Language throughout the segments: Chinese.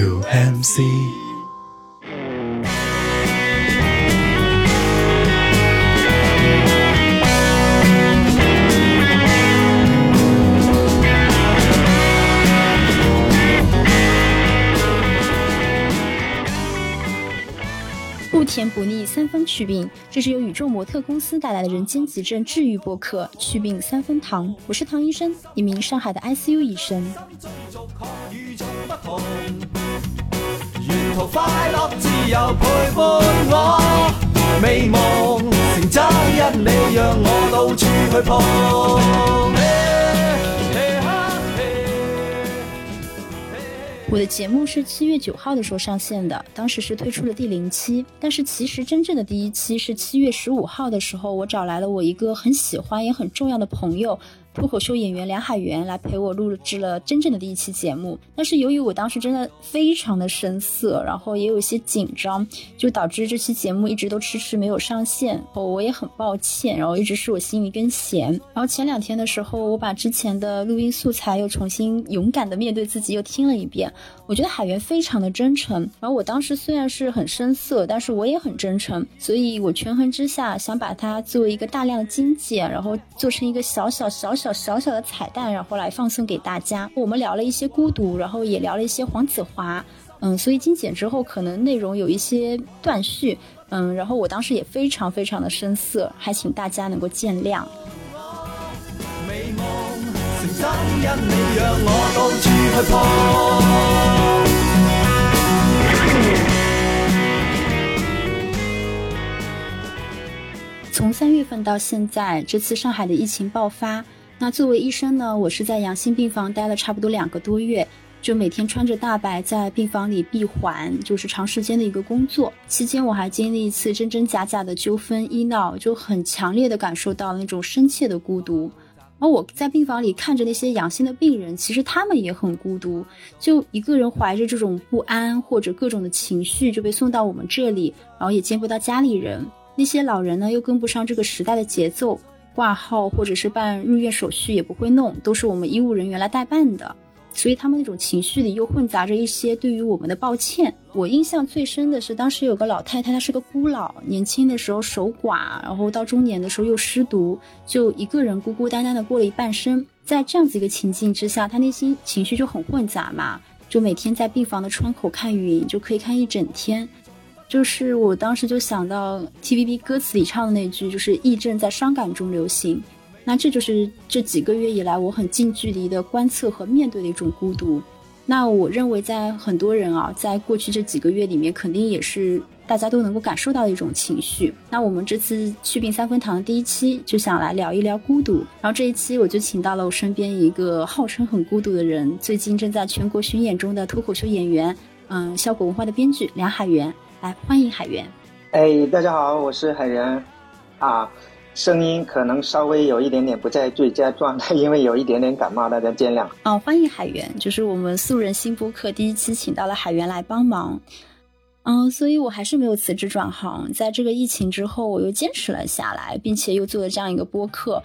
UMC。不甜不腻，三分祛病。这是由宇宙模特公司带来的人间急症治愈播客《祛病三分糖》，我是唐医生，一名上海的 ICU 医生。途快乐自由陪伴我，美梦成真因你让我到处去碰。我的节目是七月九号的时候上线的，当时是推出了第零期，但是其实真正的第一期是七月十五号的时候，我找来了我一个很喜欢也很重要的朋友。脱口秀演员梁海源来陪我录制了真正的第一期节目，但是由于我当时真的非常的生涩，然后也有一些紧张，就导致这期节目一直都迟迟没有上线。哦，我也很抱歉，然后一直是我心里一根弦。然后前两天的时候，我把之前的录音素材又重新勇敢的面对自己又听了一遍，我觉得海源非常的真诚。然后我当时虽然是很生涩，但是我也很真诚，所以我权衡之下想把它作为一个大量的精简，然后做成一个小小小小。小小小的彩蛋，然后来放送给大家。我们聊了一些孤独，然后也聊了一些黄子华，嗯，所以精简之后可能内容有一些断续，嗯，然后我当时也非常非常的生涩，还请大家能够见谅。从三月份到现在，这次上海的疫情爆发。那作为医生呢，我是在阳性病房待了差不多两个多月，就每天穿着大白在病房里闭环，就是长时间的一个工作。期间我还经历一次真真假假的纠纷医闹，就很强烈的感受到那种深切的孤独。而我在病房里看着那些阳性的病人，其实他们也很孤独，就一个人怀着这种不安或者各种的情绪就被送到我们这里，然后也见不到家里人。那些老人呢，又跟不上这个时代的节奏。挂号或者是办入院手续也不会弄，都是我们医务人员来代办的，所以他们那种情绪里又混杂着一些对于我们的抱歉。我印象最深的是，当时有个老太太，她是个孤老，年轻的时候守寡，然后到中年的时候又失独，就一个人孤孤单单的过了一半生。在这样子一个情境之下，她内心情绪就很混杂嘛，就每天在病房的窗口看云，就可以看一整天。就是我当时就想到 TVB 歌词里唱的那句，就是“疫症在伤感中流行”，那这就是这几个月以来我很近距离的观测和面对的一种孤独。那我认为，在很多人啊，在过去这几个月里面，肯定也是大家都能够感受到的一种情绪。那我们这次祛病三分堂的第一期就想来聊一聊孤独，然后这一期我就请到了我身边一个号称很孤独的人，最近正在全国巡演中的脱口秀演员，嗯，效果文化的编剧梁海源。来，欢迎海源。哎，大家好，我是海源。啊，声音可能稍微有一点点不在最佳状态，因为有一点点感冒，大家见谅。哦，欢迎海源，就是我们素人新播客第一期请到了海源来帮忙。嗯，所以我还是没有辞职转行，在这个疫情之后，我又坚持了下来，并且又做了这样一个播客。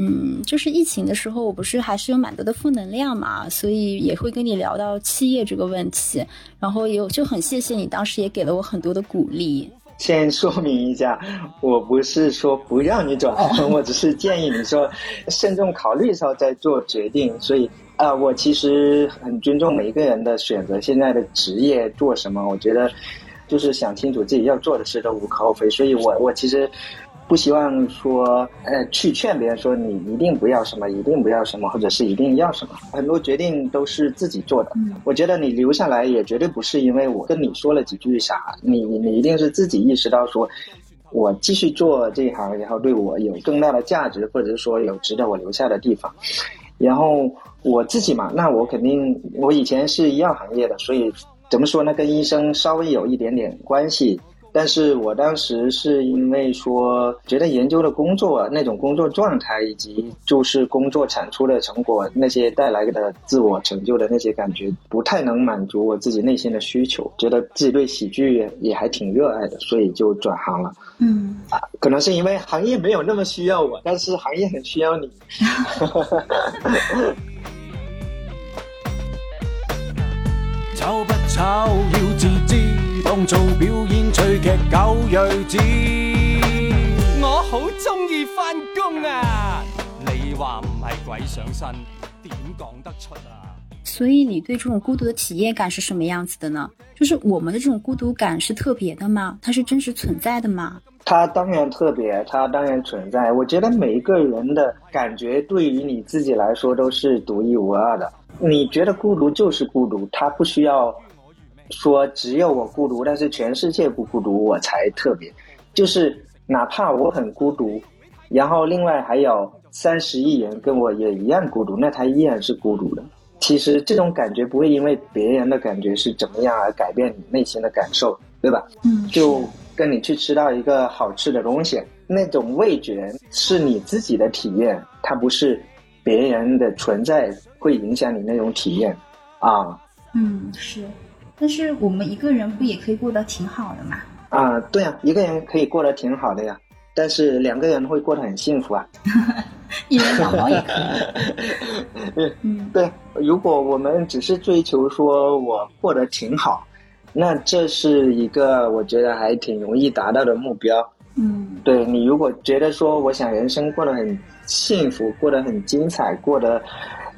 嗯，就是疫情的时候，我不是还是有蛮多的负能量嘛，所以也会跟你聊到企业这个问题，然后也有就很谢谢你当时也给了我很多的鼓励。先说明一下，我不是说不让你转行，我只是建议你说慎重考虑时候再做决定。所以啊，我其实很尊重每一个人的选择，现在的职业做什么，我觉得就是想清楚自己要做的事都无可厚非。所以我我其实。不希望说，呃，去劝别人说你一定不要什么，一定不要什么，或者是一定要什么。很多决定都是自己做的。我觉得你留下来也绝对不是因为我跟你说了几句啥，你你一定是自己意识到说，我继续做这一行，然后对我有更大的价值，或者是说有值得我留下的地方。然后我自己嘛，那我肯定，我以前是医药行业的，所以怎么说呢，跟医生稍微有一点点关系。但是我当时是因为说，觉得研究的工作那种工作状态，以及就是工作产出的成果那些带来的自我成就的那些感觉，不太能满足我自己内心的需求，觉得自己对喜剧也还挺热爱的，所以就转行了。嗯，啊，可能是因为行业没有那么需要我，但是行业很需要你。吵，要自知当做表演趣剧狗睿子。我好中意翻工啊！你话唔系鬼上身，点讲得出啊？所以你对这种孤独的体验感是什么样子的呢？就是我们的这种孤独感是特别的吗？它是真实存在的吗？它当然特别，它当然存在。我觉得每一个人的感觉对于你自己来说都是独一无二的。你觉得孤独就是孤独，它不需要说只有我孤独，但是全世界不孤独我才特别。就是哪怕我很孤独，然后另外还有三十亿人跟我也一样孤独，那他依然是孤独的。其实这种感觉不会因为别人的感觉是怎么样而改变你内心的感受，对吧？嗯，就跟你去吃到一个好吃的东西，那种味觉是你自己的体验，它不是别人的存在会影响你那种体验啊。嗯，是。但是我们一个人不也可以过得挺好的嘛？啊，对呀，一个人可以过得挺好的呀，但是两个人会过得很幸福啊。一人两猫也可以。嗯，对。如果我们只是追求说我过得挺好，那这是一个我觉得还挺容易达到的目标。嗯，对你如果觉得说我想人生过得很幸福，过得很精彩，过得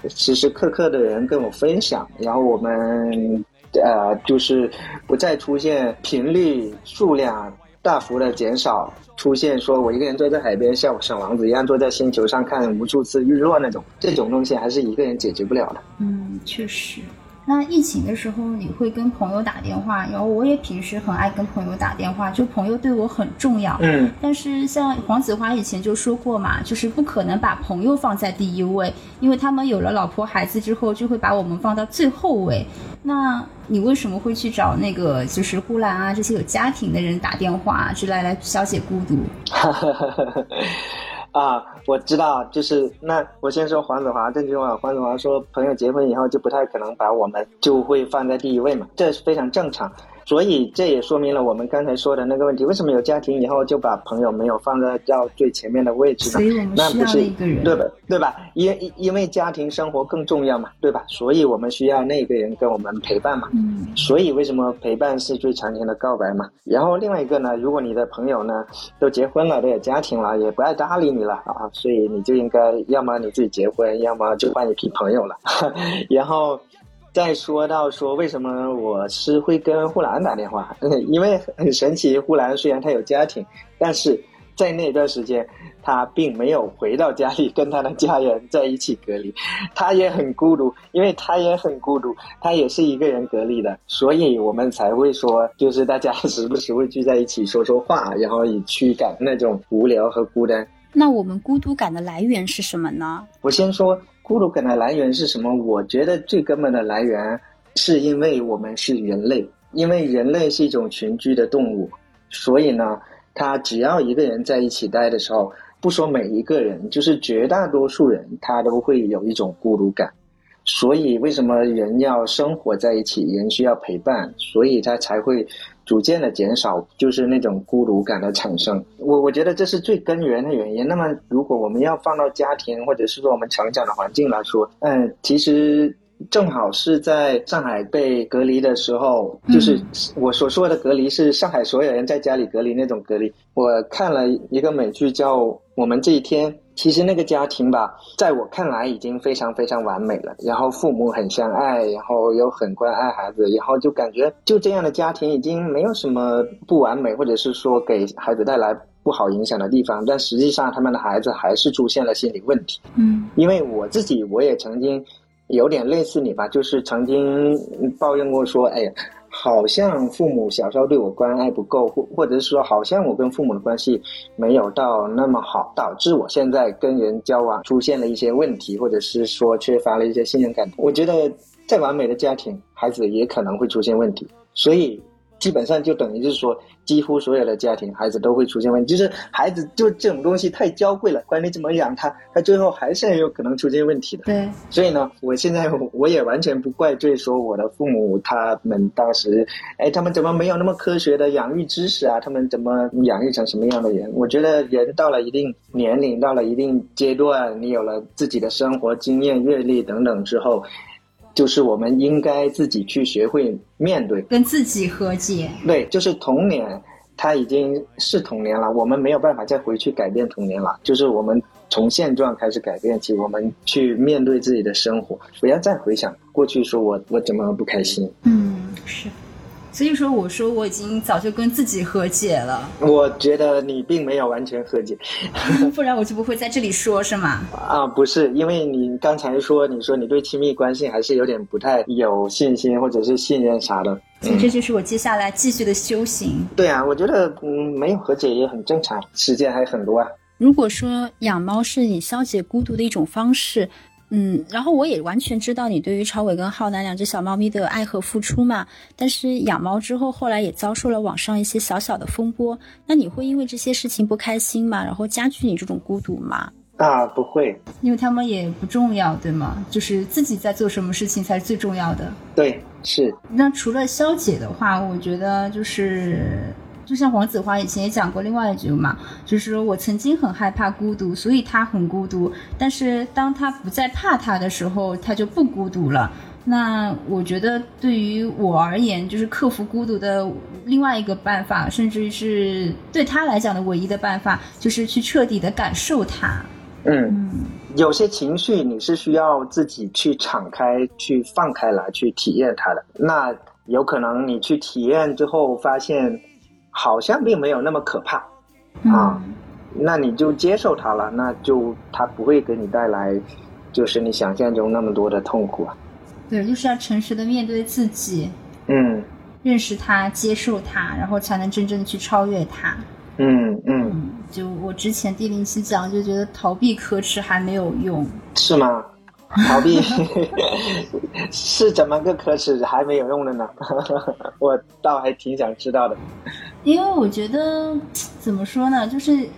时时刻刻的人跟我分享，然后我们呃就是不再出现频率数量大幅的减少。出现说我一个人坐在海边，像小王子一样坐在星球上看无数次日落那种，这种东西还是一个人解决不了的。嗯，确实。那疫情的时候，你会跟朋友打电话，然后我也平时很爱跟朋友打电话，就朋友对我很重要。嗯。但是像黄子华以前就说过嘛，就是不可能把朋友放在第一位，因为他们有了老婆孩子之后，就会把我们放到最后位。那你为什么会去找那个就是呼兰啊这些有家庭的人打电话，之类来消解孤独？啊，我知道，就是那我先说黄子华这句话。黄子华说，朋友结婚以后就不太可能把我们就会放在第一位嘛，这是非常正常。所以这也说明了我们刚才说的那个问题：为什么有家庭以后就把朋友没有放在到最前面的位置呢？那不是对吧？对吧？因因为家庭生活更重要嘛，对吧？所以我们需要那个人跟我们陪伴嘛。嗯。所以为什么陪伴是最长情的告白嘛？然后另外一个呢，如果你的朋友呢都结婚了，都有家庭了，也不爱搭理你了啊，所以你就应该要么你自己结婚，要么就换一批朋友了。然后。再说到说为什么我是会跟呼兰打电话，因为很神奇，呼兰虽然他有家庭，但是在那段时间他并没有回到家里跟他的家人在一起隔离，他也很孤独，因为他也很孤独，他也是一个人隔离的，所以我们才会说，就是大家 时不时会聚在一起说说话，然后以驱赶那种无聊和孤单。那我们孤独感的来源是什么呢？我先说。孤独感的来源是什么？我觉得最根本的来源，是因为我们是人类，因为人类是一种群居的动物，所以呢，他只要一个人在一起待的时候，不说每一个人，就是绝大多数人，他都会有一种孤独感。所以，为什么人要生活在一起？人需要陪伴，所以他才会逐渐的减少，就是那种孤独感的产生。我我觉得这是最根源的原因。那么，如果我们要放到家庭或者是说我们成长的环境来说，嗯，其实。正好是在上海被隔离的时候，就是我所说的隔离是上海所有人在家里隔离那种隔离。我看了一个美剧叫《我们这一天》，其实那个家庭吧，在我看来已经非常非常完美了。然后父母很相爱，然后又很关爱孩子，然后就感觉就这样的家庭已经没有什么不完美，或者是说给孩子带来不好影响的地方。但实际上，他们的孩子还是出现了心理问题。嗯，因为我自己我也曾经。有点类似你吧，就是曾经抱怨过说，哎，好像父母小时候对我关爱不够，或或者是说，好像我跟父母的关系没有到那么好，导致我现在跟人交往出现了一些问题，或者是说缺乏了一些信任感。我觉得再完美的家庭，孩子也可能会出现问题，所以。基本上就等于就是说，几乎所有的家庭孩子都会出现问题，就是孩子就这种东西太娇贵了，管你怎么养他，他最后还是很有可能出现问题的。对，所以呢，我现在我也完全不怪罪说我的父母他们当时，哎，他们怎么没有那么科学的养育知识啊？他们怎么养育成什么样的人？我觉得人到了一定年龄，到了一定阶段，你有了自己的生活经验、阅历等等之后。就是我们应该自己去学会面对，跟自己和解。对，就是童年，它已经是童年了，我们没有办法再回去改变童年了，就是我们从现状开始改变起，我们去面对自己的生活，不要再回想过去，说我我怎么不开心。嗯，是。所以说，我说我已经早就跟自己和解了。我觉得你并没有完全和解，不然我就不会在这里说，是吗？啊，不是，因为你刚才说，你说你对亲密关系还是有点不太有信心或者是信任啥的。所以这就是我接下来继续的修行。对啊，我觉得嗯，没有和解也很正常，时间还很多啊。如果说养猫是你消解孤独的一种方式。嗯，然后我也完全知道你对于超伟跟浩南两只小猫咪的爱和付出嘛。但是养猫之后，后来也遭受了网上一些小小的风波。那你会因为这些事情不开心吗？然后加剧你这种孤独吗？啊，不会，因为他们也不重要，对吗？就是自己在做什么事情才是最重要的。对，是。那除了消解的话，我觉得就是。就像黄子华以前也讲过另外一句嘛，就是说我曾经很害怕孤独，所以他很孤独。但是当他不再怕他的时候，他就不孤独了。那我觉得对于我而言，就是克服孤独的另外一个办法，甚至是对他来讲的唯一的办法，就是去彻底的感受它。嗯，有些情绪你是需要自己去敞开、去放开来、去体验它的。那有可能你去体验之后发现。好像并没有那么可怕，啊，那你就接受它了，那就它不会给你带来，就是你想象中那么多的痛苦啊。对，就是要诚实的面对自己，嗯，认识它，接受它，然后才能真正的去超越它。嗯嗯，就我之前第零期讲，就觉得逃避可耻还没有用，是吗？逃避 是怎么个可耻还没有用的呢？我倒还挺想知道的。因为我觉得怎么说呢，就是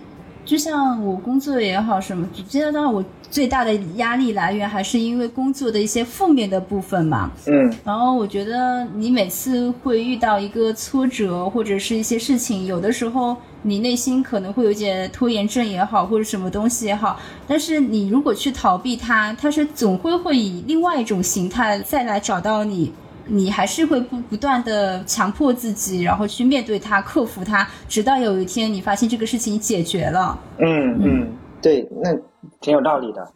就像我工作也好什么，觉得当然我最大的压力来源还是因为工作的一些负面的部分嘛。嗯。然后我觉得你每次会遇到一个挫折或者是一些事情，有的时候。你内心可能会有点拖延症也好，或者什么东西也好，但是你如果去逃避它，它是总会会以另外一种形态再来找到你，你还是会不不断的强迫自己，然后去面对它，克服它，直到有一天你发现这个事情解决了。嗯嗯，对，那挺有道理的。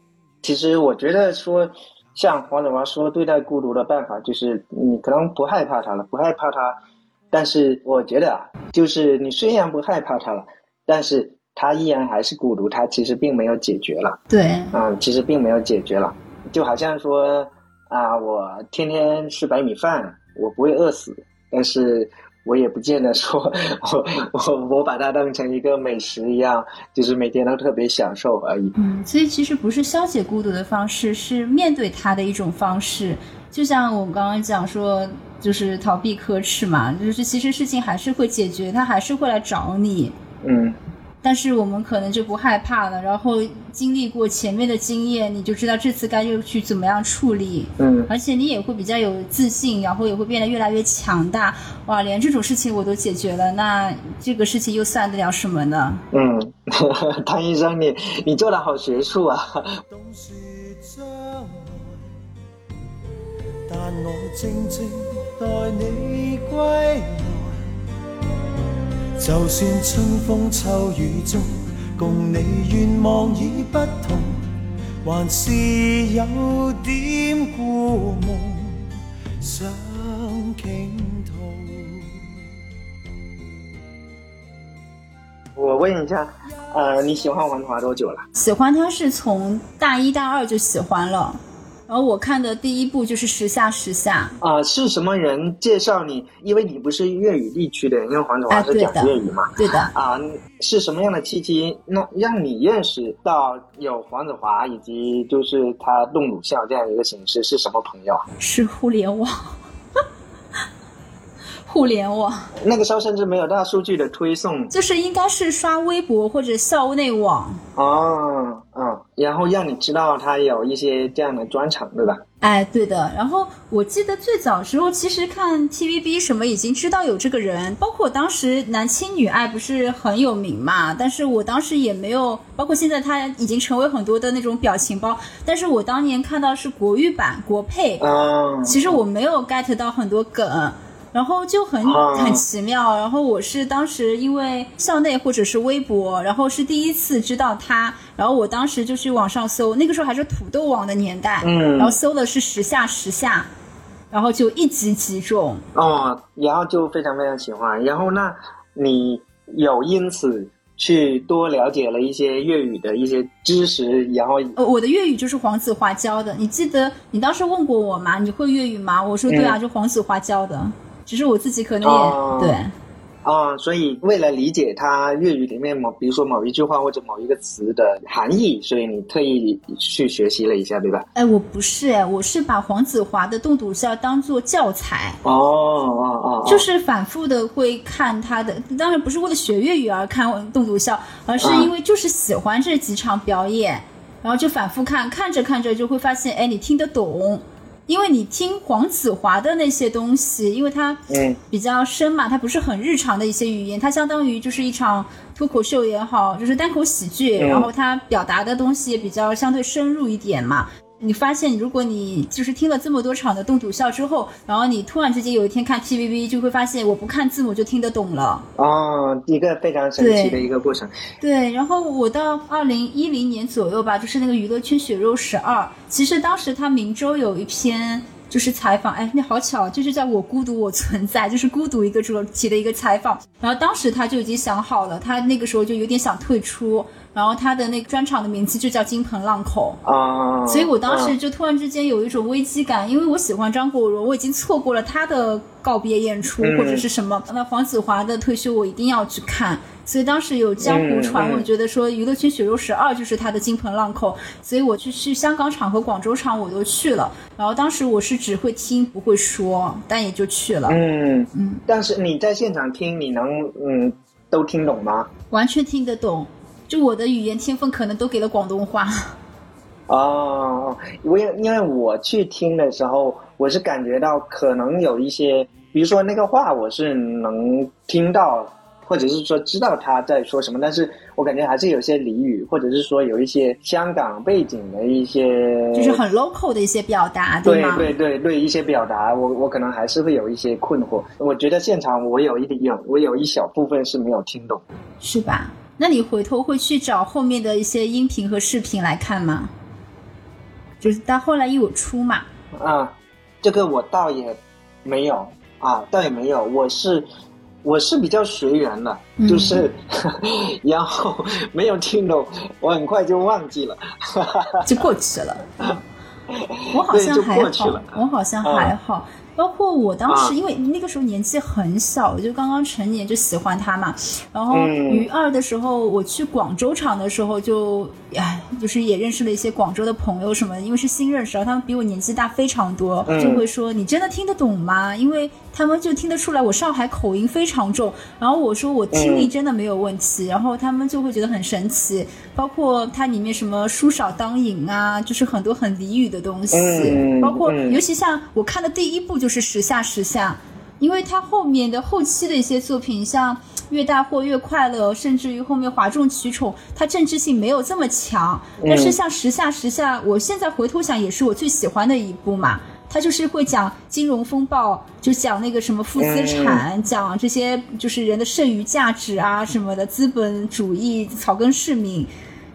其实我觉得说，像黄子华说，对待孤独的办法就是你可能不害怕它了，不害怕它。但是我觉得啊，就是你虽然不害怕它了，但是它依然还是孤独，它其实并没有解决了。对，嗯，其实并没有解决了，就好像说啊，我天天吃白米饭，我不会饿死，但是我也不见得说我我我把它当成一个美食一样，就是每天都特别享受而已。嗯，所以其实不是消解孤独的方式，是面对它的一种方式。就像我刚刚讲说，就是逃避可耻嘛，就是其实事情还是会解决，他还是会来找你。嗯。但是我们可能就不害怕了，然后经历过前面的经验，你就知道这次该又去怎么样处理。嗯。而且你也会比较有自信，然后也会变得越来越强大。哇，连这种事情我都解决了，那这个事情又算得了什么呢？嗯，唐医生，你你做的好学术啊。但我静静待你归来，就算春风秋雨中，共你愿望已不同，还是有点故梦想倾吐。我问一下，呃，你喜欢王华多久了？喜欢他是从大一大二就喜欢了。然后我看的第一部就是《时下时下》啊，是什么人介绍你？因为你不是粤语地区的，因为黄子华是讲粤语嘛，对的啊，是什么样的契机，那让你认识到有黄子华以及就是他动鲁校这样一个形式？是什么朋友？是互联网。互联网那个时候甚至没有大数据的推送，就是应该是刷微博或者校内网哦，嗯，然后让你知道他有一些这样的专场，对吧？哎，对的。然后我记得最早时候，其实看 TVB 什么已经知道有这个人，包括当时男亲女爱不是很有名嘛。但是我当时也没有，包括现在他已经成为很多的那种表情包。但是我当年看到是国语版国配，嗯，其实我没有 get 到很多梗。然后就很啊很奇妙，然后我是当时因为校内或者是微博，然后是第一次知道他，然后我当时就去网上搜，那个时候还是土豆网的年代，嗯然后搜的是时下时下，然后就一击即中，哦，然后就非常非常喜欢。然后那你有因此去多了解了一些粤语的一些知识，然后呃，我的粤语就是黄子华教的，你记得你当时问过我吗？你会粤语吗？我说对啊，就黄子华教的，只是我自己可能也、哦对。啊、所以为了理解它粤语里面某，比如说某一句话或者某一个词的含义，所以你特意去学习了一下，对吧？哎，我不是哎，我是把黄子华的栋笃笑当做教材。哦哦哦，哦就是反复的会看他的，当然不是为了学粤语而看《栋笃笑》，而是因为就是喜欢这几场表演，然后就反复看，看着看着就会发现，哎，你听得懂，因为你听黄子华的那些东西，因为他嗯比较深嘛，他不是很日常的一些语言，它相当于就是一场脱口秀也好，就是单口喜剧，嗯然后他表达的东西也比较相对深入一点嘛。你发现，如果你就是听了这么多场的动笃笑之后，然后你突然之间有一天看 TVB，就会发现我不看字母就听得懂了。哦，一个非常神奇的一个过程。对，然后我到二零一零年左右吧，就是那个娱乐圈血肉十二，其实当时他明州有一篇就是采访，哎，那好巧，就是叫我孤独我存在，就是孤独一个主题的一个采访。然后当时他就已经想好了，他那个时候就有点想退出，然后他的那个专场的名字就叫金盆浪口。啊、所以我当时嗯就突然之间有一种危机感，因为我喜欢张国荣，我已经错过了他的告别演出嗯或者是什么，那黄子华的退休我一定要去看。所以当时有江湖传嗯嗯闻，觉得说娱乐圈血肉十二就是他的金盆浪口，所以我去去香港场和广州场我都去了。然后当时我是只会听不会说，但也就去了，嗯嗯，但是你在现场听，你能嗯都听懂吗？完全听得懂。就我的语言天分可能都给了广东话，哦，我也因为我去听的时候，我是感觉到可能有一些，比如说那个话，我是能听到，或者是说知道他在说什么，但是我感觉还是有些俚语，或者是说有一些香港背景的一些，就是很 local 的一些表达，对吗？对对对，一些表达，我我可能还是会有一些困惑。我觉得现场我有一点有我有一小部分是没有听懂。是吧？那你回头会去找后面的一些音频和视频来看吗？就是到后来有出嘛，啊，这个我倒也没有啊，倒也没有，我是我是比较随缘的，嗯就是 然后没有听懂，我很快就忘记了。就过去了。我好像还好我好像还好。包括我当时，啊因为那个时候年纪很小，就刚刚成年，就喜欢他嘛。然后嗯于二的时候，我去广州场的时候就，哎，就是也认识了一些广州的朋友什么，因为是新认识，然后他们比我年纪大非常多，嗯。就会说你真的听得懂吗？因为他们就听得出来我上海口音非常重，然后我说我听力嗯真的没有问题，然后他们就会觉得很神奇，包括它里面什么书少当饮啊，就是很多很俚语的东西，嗯包括嗯。尤其像我看的第一部就是时下时下，因为他后面的后期的一些作品，像越大货越快乐，甚至于后面哗众取宠，他政治性没有这么强。但是像时下时下，我现在回头想，也是我最喜欢的一部嘛。他就是会讲金融风暴，就讲那个什么负资产，讲这些就是人的剩余价值啊什么的，资本主义、草根市民。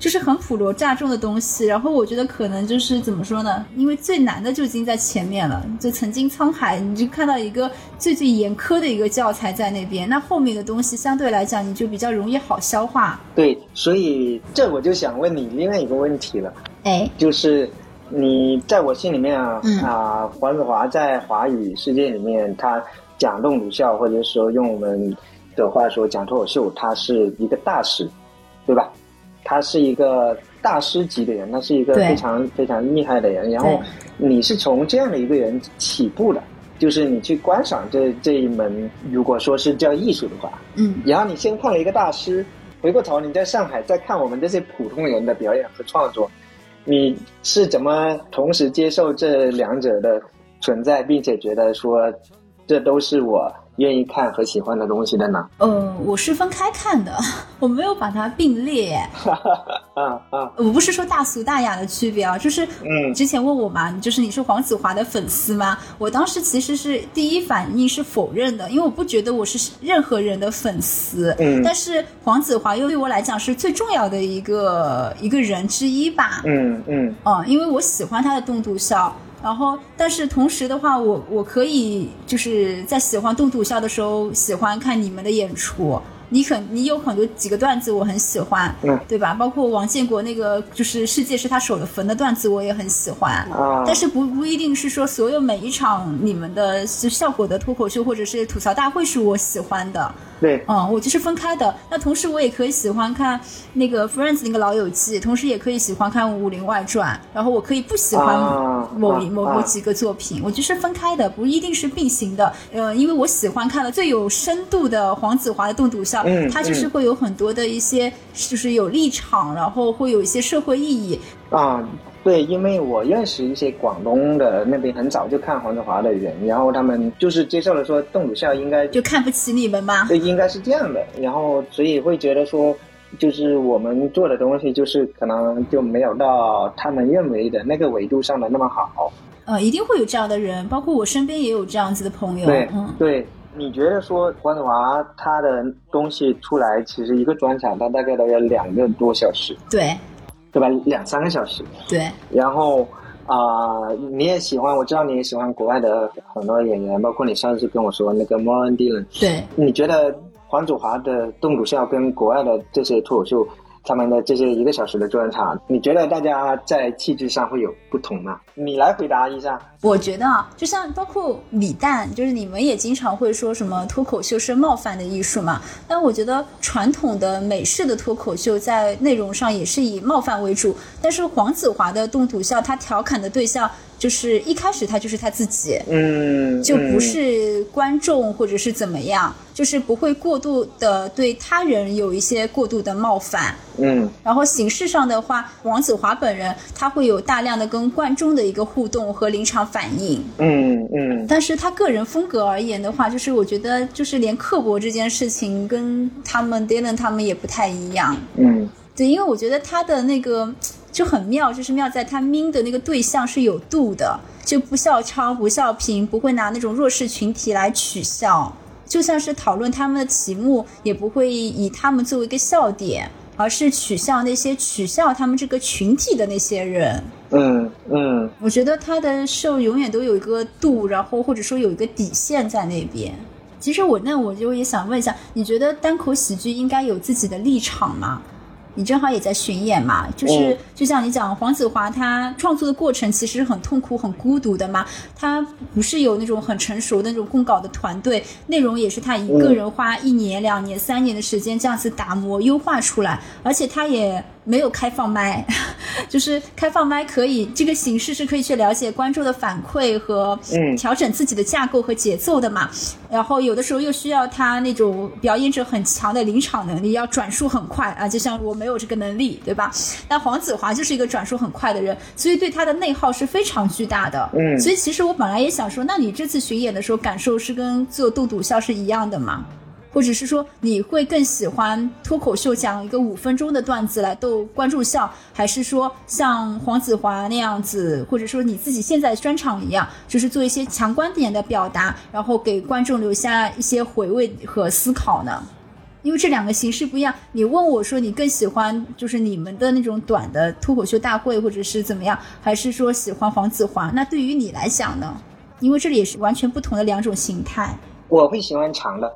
就是很普罗大众的东西，然后我觉得可能就是怎么说呢？因为最难的就已经在前面了，就曾经沧海，你就看到一个最最严苛的一个教材在那边，那后面的东西相对来讲你就比较容易好消化。对，所以这我就想问你另外一个问题了，哎，就是你在我心里面啊，嗯啊，黄子华在华语世界里面，他讲动笃笑，或者说用我们的话说讲脱口秀，他是一个大师，对吧？他是一个大师级的人，他是一个非常非常厉害的人。然后你是从这样的一个人起步的，就是你去观赏这这一门，如果说是叫艺术的话，嗯，然后你先看了一个大师，回过头你在上海再看我们这些普通人的表演和创作，你是怎么同时接受这两者的存在，并且觉得说这都是我愿意看和喜欢的东西的呢？呃，我是分开看的，我没有把它并列。啊啊，我不是说大俗大雅的区别啊，就是嗯之前问我嘛，就是你是黄子华的粉丝吗？我当时其实是第一反应是否认的，因为我不觉得我是任何人的粉丝。嗯但是黄子华又对我来讲是最重要的一个一个人之一吧。嗯嗯嗯，因为我喜欢他的动笃笑，然后但是同时的话，我我可以就是在喜欢动土笑的时候，喜欢看你们的演出。你很你有很多几个段子我很喜欢，嗯对吧？包括王建国那个就是世界是他手的坟的段子我也很喜欢。啊，但是不不一定是说所有每一场你们的是效果的脱口秀或者是吐槽大会是我喜欢的，对，嗯，我就是分开的。那同时我也可以喜欢看那个 Friends 那个老友记，同时也可以喜欢看《武林外传》，然后我可以不喜欢啊某一、某某几个作品，我就是分开的，不一定是并行的。呃，因为我喜欢看了最有深度的黄子华的栋笃笑，嗯他就是嗯会有很多的一些就是有立场，然后会有一些社会意义。啊，对，因为我认识一些广东的那边很早就看黄子华的人，然后他们就是接受了说邓笃笑应该就看不起你们吗？对，应该是这样的，然后所以会觉得说，就是我们做的东西，就是可能就没有到他们认为的那个维度上的那么好。呃，一定会有这样的人，包括我身边也有这样子的朋友。对，嗯，对，你觉得说黄子华他的东西出来，其实一个专场他大概都要两个多小时，对对吧？两三个小时，对，然后。啊、你也喜欢，我知道你也喜欢国外的很多演员，包括你上次跟我说那个 Moran Dillon 对，你觉得黄祖华的动笃笑跟国外的这些脱口秀，他们的这些一个小时的专场，你觉得大家在气质上会有不同吗？你来回答一下。我觉得啊，就像包括李诞，就是你们也经常会说什么脱口秀是冒犯的艺术嘛。但我觉得传统的美式的脱口秀在内容上也是以冒犯为主，但是黄子华的动笃笑，他调侃的对象就是一开始他就是他自己，嗯，就不是观众或者是怎么样，就是不会过度的对他人有一些过度的冒犯。嗯然后形式上的话，王子华本人他会有大量的跟观众的一个互动和临场反应，嗯嗯但是他个人风格而言的话，就是我觉得就是连刻薄这件事情跟他们 Dylan 他们也不太一样。嗯对，因为我觉得他的那个就很妙，就是妙在他 mean 的那个对象是有度的，就不笑娼不笑贫，不会拿那种弱势群体来取笑，就算是讨论他们的题目，也不会以他们作为一个笑点，而是取笑那些取笑他们这个群体的那些人。嗯嗯我觉得他的 show 永远都有一个度，然后或者说有一个底线在那边。其实我那我就也想问一下，你觉得单口喜剧应该有自己的立场吗？你正好也在巡演嘛，就是嗯就像你讲，黄子华他创作的过程其实很痛苦、很孤独的嘛。他不是有那种很成熟的那种供稿的团队，内容也是他一个人花一年、两年、三年的时间这样子打磨、优化出来，而且他也没有开放麦，就是开放麦可以这个形式是可以去了解观众的反馈和嗯调整自己的架构和节奏的嘛。然后有的时候又需要他那种表演者很强的临场能力，要转述很快啊，就像我没有这个能力，对吧？但黄子华就是一个转述很快的人，所以对他的内耗是非常巨大的。嗯所以其实我本来也想说，那你这次巡演的时候感受是跟做动笃笑是一样的吗？或者是说你会更喜欢脱口秀讲一个五分钟的段子来逗观众笑，还是说像黄子华那样子，或者说你自己现在专场一样，就是做一些强观点的表达，然后给观众留下一些回味和思考呢？因为这两个形式不一样，你问我说你更喜欢就是你们的那种短的脱口秀大会，或者是怎么样，还是说喜欢黄子华？那对于你来讲呢？因为这里也是完全不同的两种形态。我会喜欢长的，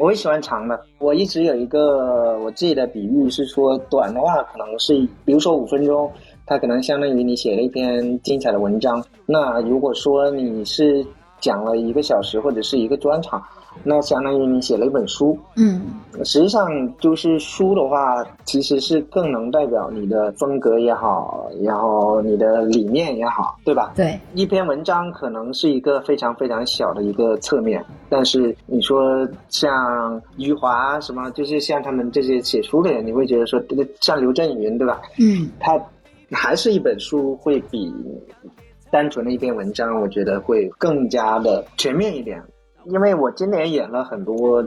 我会喜欢长的。我一直有一个我自己的比喻是说，短的话可能是比如说五分钟，它可能相当于你写了一篇精彩的文章。那如果说你是讲了一个小时或者是一个专场，那相当于你写了一本书。嗯实际上，就是书的话，其实是更能代表你的风格也好，然后你的理念也好，对吧？对，一篇文章可能是一个非常非常小的一个侧面，但是你说像余华什么，就是像他们这些写书的人，你会觉得说，这个像刘震云对吧？嗯他还是一本书会比单纯的一篇文章，我觉得会更加的全面一点。因为我今年演了很多，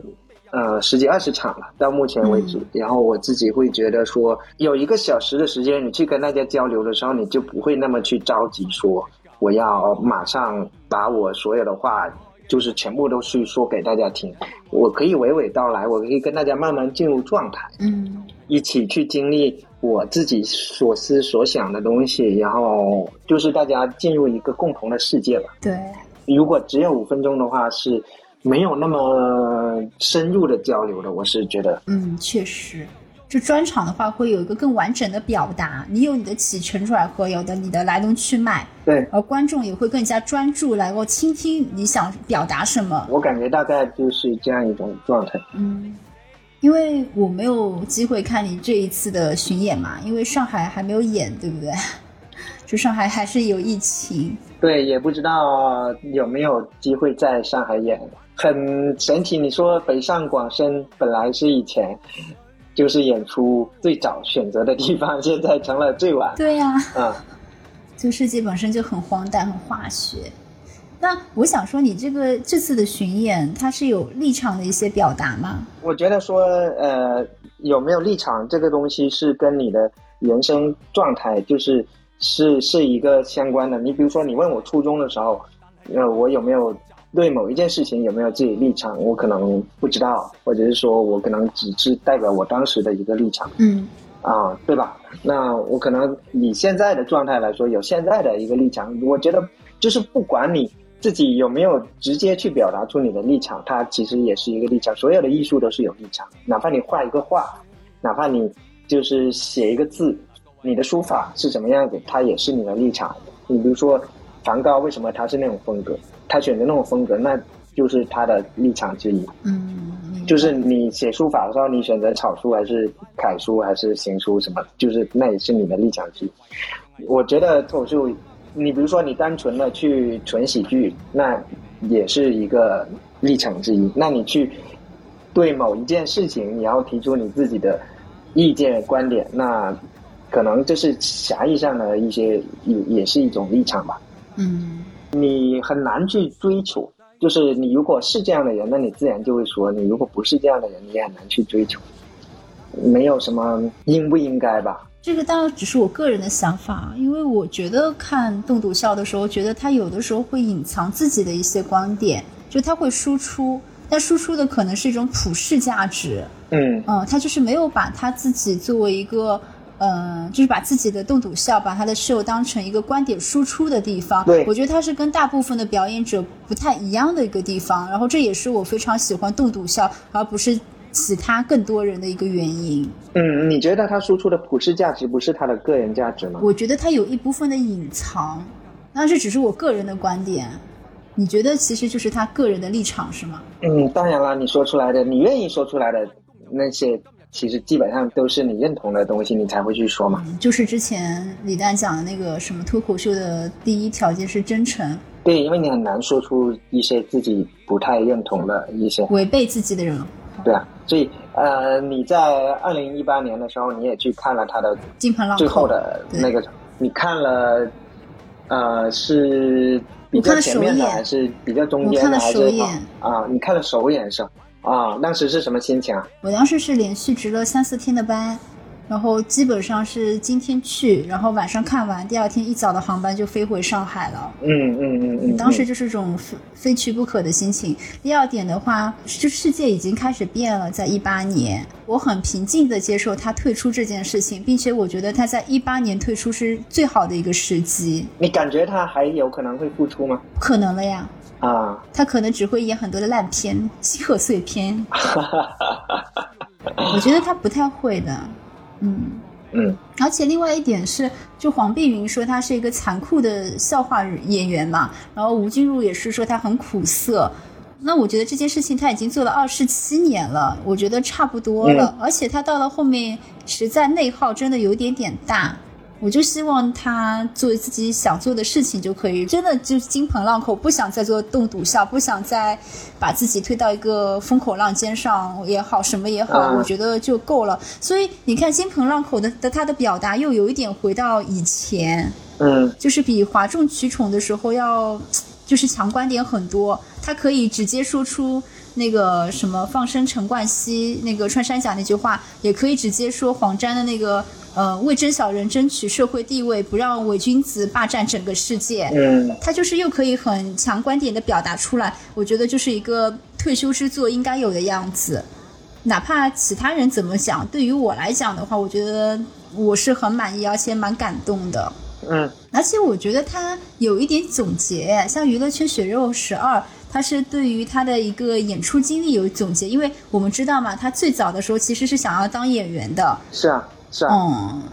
呃，十几二十场了，到目前为止。然后我自己会觉得说，有一个小时的时间，你去跟大家交流的时候，你就不会那么去着急说我要马上把我所有的话，就是全部都去说给大家听。我可以娓娓道来，我可以跟大家慢慢进入状态，嗯一起去经历我自己所思所想的东西，然后就是大家进入一个共同的世界吧。对，如果只有五分钟的话，是没有那么深入的交流的。我是觉得，嗯，确实。就专场的话，会有一个更完整的表达，你有你的起承转合，有的你的来龙去脉，对而观众也会更加专注，来够倾听你想表达什么。我感觉大概就是这样一种状态。嗯，因为我没有机会看你这一次的巡演嘛，因为上海还没有演，对不对？就上海还是有疫情。对，也不知道有没有机会在上海演，很神奇。你说北上广深本来是以前就是演出最早选择的地方，现在成了最晚。对呀、嗯，这个世界本身就很荒诞、很化学。那我想说，你这个这次的巡演，它是有立场的一些表达吗？我觉得说，呃，有没有立场这个东西是跟你的人生状态，就是是是一个相关的。你比如说，你问我初中的时候，呃，我有没有对某一件事情有没有自己立场，我可能不知道，或者是说我可能只是代表我当时的一个立场嗯啊，对吧？那我可能以现在的状态来说，有现在的一个立场。我觉得就是不管你自己有没有直接去表达出你的立场，它其实也是一个立场。所有的艺术都是有立场，哪怕你画一个画，哪怕你就是写一个字，你的书法是什么样子，它也是你的立场。你比如说梵高，为什么他是那种风格？他选择那种风格，那就是他的立场之一。嗯，就是你写书法的时候，你选择草书还是楷书还是行书什么，就是那也是你的立场之一。我觉得脱口秀，你比如说你单纯的去纯喜剧，那也是一个立场之一。那你去对某一件事情，你要提出你自己的意见观点，那可能就是狭义上的一些，也也是一种立场吧。嗯你很难去追求。就是你如果是这样的人，那你自然就会说；你如果不是这样的人，你也很难去追求。没有什么应不应该吧？这个当然只是我个人的想法，因为我觉得看栋笃笑的时候，觉得他有的时候会隐藏自己的一些观点，就他会输出，但输出的可能是一种普世价值，嗯嗯，他就是没有把他自己作为一个，呃，就是把自己的动笃笑，把他的 show 当成一个观点输出的地方。对我觉得他是跟大部分的表演者不太一样的一个地方，然后这也是我非常喜欢动笃笑，而不是其他更多人的一个原因。嗯，你觉得他输出的普世价值不是他的个人价值吗？我觉得他有一部分的隐藏，但是只是我个人的观点。你觉得其实就是他个人的立场是吗？嗯，当然了，你说出来的，你愿意说出来的那些，其实基本上都是你认同的东西，你才会去说嘛。就是之前李诞讲的那个什么脱口秀的第一条件是真诚，对，因为你很难说出一些自己不太认同的一些，违背自己的人。对啊。所以呃，你在二零一八年的时候，你也去看了他的金最后的那个，你看了，呃，是比较前面的还是比较中间的还是首演啊？你看了首演是吧？啊，当时是什么心情啊？我当时是连续值了三四天的班，然后基本上是今天去，然后晚上看完，第二天一早的航班就飞回上海了。嗯嗯嗯嗯，当时就是这种非非去不可的心情。第二点的话，就世界已经开始变了，在一八年，我很平静的接受他退出这件事情，并且我觉得他在一八年退出是最好的一个时机，你感觉他还有可能会复出吗？不可能了呀。啊，他可能只会演很多的烂片、贺岁片，我觉得他不太会的，嗯。嗯而且另外一点是，就黄碧云说他是一个残酷的笑话演员嘛，然后吴君如也是说他很苦涩。那我觉得这件事情他已经做了二十七年了，我觉得差不多了。而且他到了后面实在内耗真的有点点大。我就希望他做自己想做的事情就可以，真的就是金盆浪口，不想再做冻笃笑，不想再把自己推到一个风口浪尖上也好，什么也好，嗯我觉得就够了。所以你看金盆浪口的的他的表达又有一点回到以前，嗯就是比哗众取宠的时候要，就是强观点很多。他可以直接说出那个什么放生陈冠希那个穿山甲那句话，也可以直接说黄沾的那个呃为真小人争取社会地位，不让伪君子霸占整个世界。嗯他就是又可以很强观点的表达出来，我觉得就是一个退休之作应该有的样子。哪怕其他人怎么讲，对于我来讲的话，我觉得我是很满意，而且蛮感动的。嗯而且我觉得他有一点总结，像娱乐圈血肉十二，他是对于他的一个演出经历有总结，因为我们知道嘛，他最早的时候其实是想要当演员的，是啊嗯，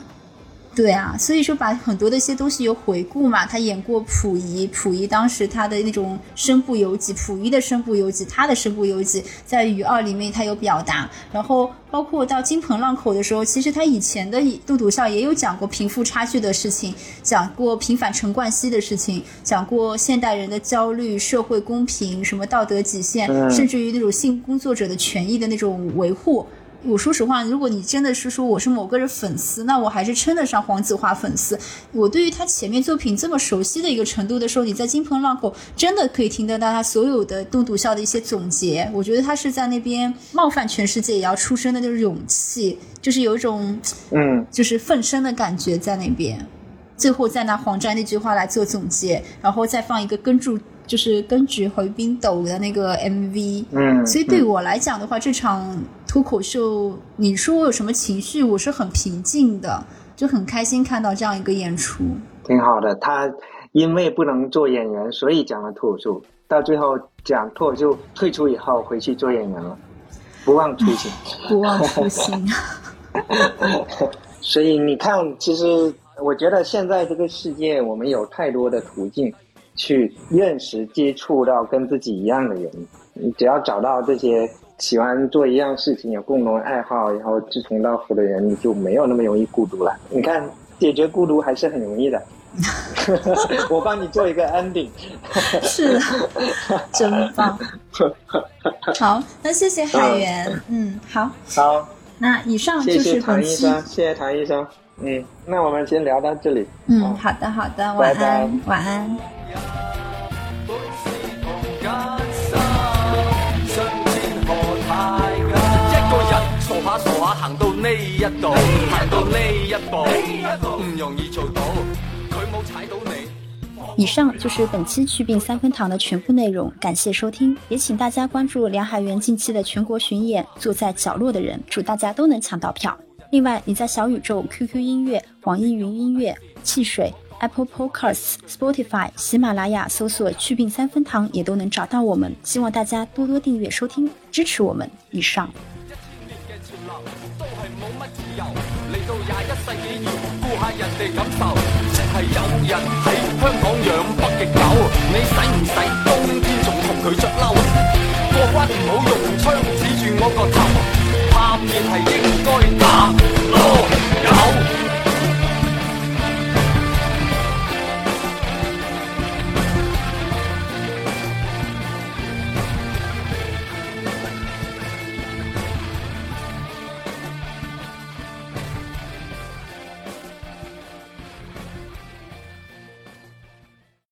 对啊，所以说把很多的一些东西有回顾嘛，他演过溥仪，溥仪当时他的那种身不由己，溥仪的身不由己，他的身不由己，在《雨二》里面他有表达，然后包括到金盆浪口的时候，其实他以前的杜笃笑也有讲过贫富差距的事情，讲过平反陈冠希的事情，讲过现代人的焦虑、社会公平、什么道德底线，甚至于那种性工作者的权益的那种维护。我说实话，如果你真的是说我是某个人粉丝，那我还是称得上黄子华粉丝。我对于他前面作品这么熟悉的一个程度的时候，你在金盆浪口真的可以听得到他所有的冻笃笑的一些总结。我觉得他是在那边冒犯全世界也要出声的那种勇气，就是有一种嗯 就是奋身的感觉在那边。最后再拿黄沾那句话来做总结，然后再放一个跟住就是根据回冰斗的那个 MV，嗯，所以对嗯我来讲的话，这场脱口秀，你说我有什么情绪？我是很平静的，就很开心看到这样一个演出。挺好的。他因为不能做演员，所以讲了脱口秀，到最后讲脱口秀退出以后回去做演员了，不忘初心。不忘初心。所以你看，其实我觉得现在这个世界，我们有太多的途径去认识、接触到跟自己一样的人。你只要找到这些喜欢做一样事情、有共同爱好，然后志同道合的人，你就没有那么容易孤独了。你看，解决孤独还是很容易的。我帮你做一个 ending。是的，真棒。好，那谢谢海源。嗯，好，好，那以上就是本期。唐医生，谢谢唐医生。嗯，那我们先聊到这里。嗯，好的，好的，晚拜安，拜晚安。本是同艱辛，相煎何太急？一個人傻下傻下行到呢一度，行到呢一步，唔容易做到。佢冇踩到你。以上就是本期去病三分堂的全部内容，感謝收聽，也請大家關注梁海源近期的全國巡演《坐在角落的人》，祝大家都能搶到票。另外，你在小宇宙、QQ 音樂、網易云音樂、汽水、Apple Podcasts、Spotify、喜马拉雅搜索“祛病三分堂”也都能找到我们。希望大家多多订阅收听，支持我们。以上。嘅潮流都係冇乜自由，嚟到廿一世紀要顧下人哋感受，即係有人喺香港養北極狗，你使唔？好用槍指住我個頭，下面係應該打。